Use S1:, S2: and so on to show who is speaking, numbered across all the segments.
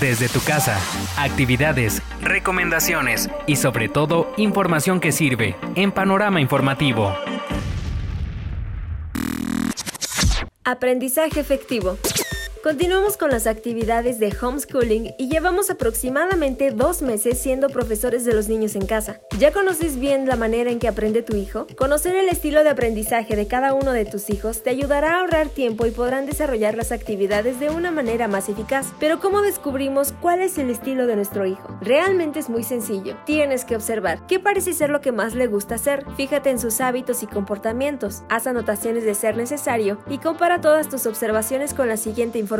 S1: desde tu casa. Actividades, recomendaciones y sobre todo información que sirve en Panorama Informativo.
S2: Aprendizaje efectivo. Continuamos con las actividades de homeschooling y llevamos aproximadamente dos meses siendo profesores de los niños en casa. ¿Ya conoces bien la manera en que aprende tu hijo? Conocer el estilo de aprendizaje de cada uno de tus hijos te ayudará a ahorrar tiempo y podrán desarrollar las actividades de una manera más eficaz. Pero ¿cómo descubrimos cuál es el estilo de nuestro hijo? Realmente es muy sencillo. Tienes que observar qué parece ser lo que más le gusta hacer. Fíjate en sus hábitos y comportamientos. Haz anotaciones de ser necesario y compara todas tus observaciones con la siguiente información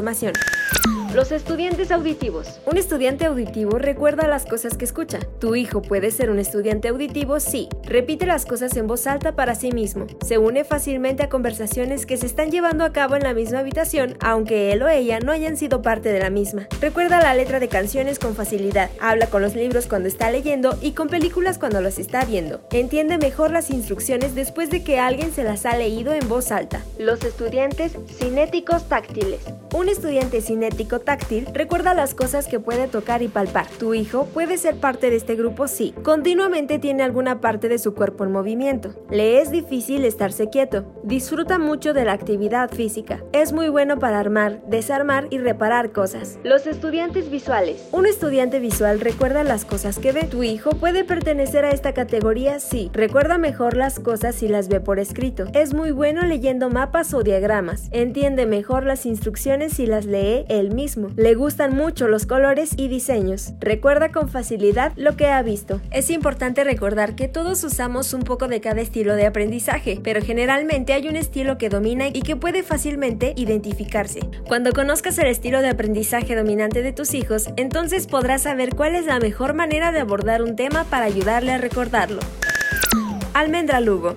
S2: los estudiantes auditivos. Un estudiante auditivo recuerda las cosas que escucha. ¿Tu hijo puede ser un estudiante auditivo? Sí. Repite las cosas en voz alta para sí mismo. Se une fácilmente a conversaciones que se están llevando a cabo en la misma habitación, aunque él o ella no hayan sido parte de la misma. Recuerda la letra de canciones con facilidad. Habla con los libros cuando está leyendo y con películas cuando los está viendo. Entiende mejor las instrucciones después de que alguien se las ha leído en voz alta. Los estudiantes cinéticos táctiles. Un estudiante cinético táctil recuerda las cosas que puede tocar y palpar. ¿Tu hijo puede ser parte de este grupo? Sí. Continuamente tiene alguna parte de su cuerpo en movimiento. Le es difícil estarse quieto. Disfruta mucho de la actividad física. Es muy bueno para armar, desarmar y reparar cosas. Los estudiantes visuales. Un estudiante visual recuerda las cosas que ve. ¿Tu hijo puede pertenecer a esta categoría? Sí. Recuerda mejor las cosas si las ve por escrito. Es muy bueno leyendo mapas o diagramas. Entiende mejor las instrucciones si las lee él mismo. Le gustan mucho los colores y diseños. Recuerda con facilidad lo que ha visto. Es importante recordar que todos usamos un poco de cada estilo de aprendizaje, pero generalmente hay un estilo que domina y que puede fácilmente identificarse. Cuando conozcas el estilo de aprendizaje dominante de tus hijos, entonces podrás saber cuál es la mejor manera de abordar un tema para ayudarle a recordarlo. Almendra Lugo.